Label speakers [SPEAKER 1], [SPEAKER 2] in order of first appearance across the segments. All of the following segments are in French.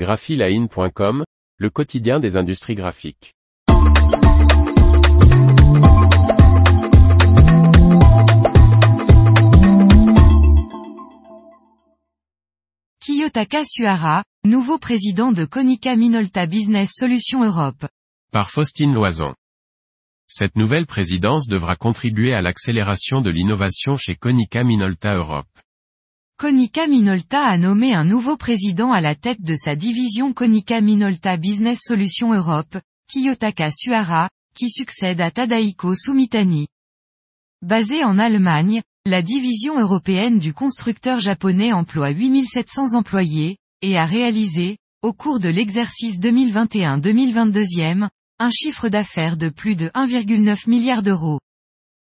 [SPEAKER 1] graphiline.com, le quotidien des industries graphiques.
[SPEAKER 2] Kiyotaka Suhara, nouveau président de Konica Minolta Business Solutions Europe.
[SPEAKER 1] Par Faustine Loison. Cette nouvelle présidence devra contribuer à l'accélération de l'innovation chez Konica Minolta Europe.
[SPEAKER 2] Konica Minolta a nommé un nouveau président à la tête de sa division Konica Minolta Business Solutions Europe, Kiyotaka Suhara, qui succède à Tadaiko Sumitani. Basé en Allemagne, la division européenne du constructeur japonais emploie 8700 employés, et a réalisé, au cours de l'exercice 2021-2022, un chiffre d'affaires de plus de 1,9 milliard d'euros.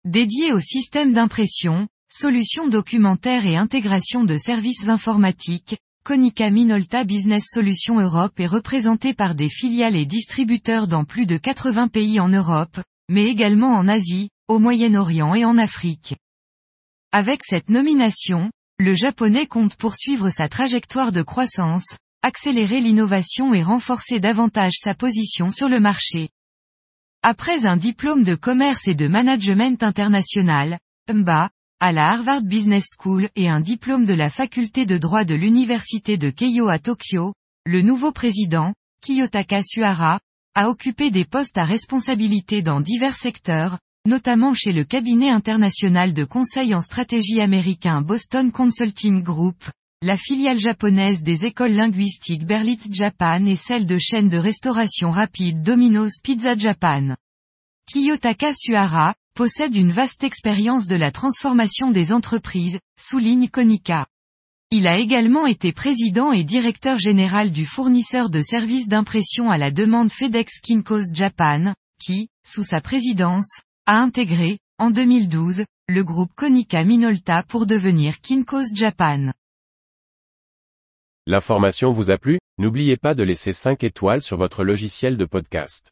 [SPEAKER 2] Dédié au système d'impression, Solutions documentaires et intégration de services informatiques, Konica Minolta Business Solutions Europe est représenté par des filiales et distributeurs dans plus de 80 pays en Europe, mais également en Asie, au Moyen-Orient et en Afrique. Avec cette nomination, le japonais compte poursuivre sa trajectoire de croissance, accélérer l'innovation et renforcer davantage sa position sur le marché. Après un diplôme de commerce et de management international, MBA, à la Harvard Business School et un diplôme de la faculté de droit de l'université de Keio à Tokyo, le nouveau président, Kiyotaka Suhara, a occupé des postes à responsabilité dans divers secteurs, notamment chez le cabinet international de conseil en stratégie américain Boston Consulting Group, la filiale japonaise des écoles linguistiques Berlitz Japan et celle de chaîne de restauration rapide Domino's Pizza Japan. Kiyotaka Suhara, possède une vaste expérience de la transformation des entreprises, souligne Konica. Il a également été président et directeur général du fournisseur de services d'impression à la demande FedEx Kinko's Japan, qui, sous sa présidence, a intégré, en 2012, le groupe Konica Minolta pour devenir Kinko's Japan.
[SPEAKER 1] L'information vous a plu? N'oubliez pas de laisser 5 étoiles sur votre logiciel de podcast.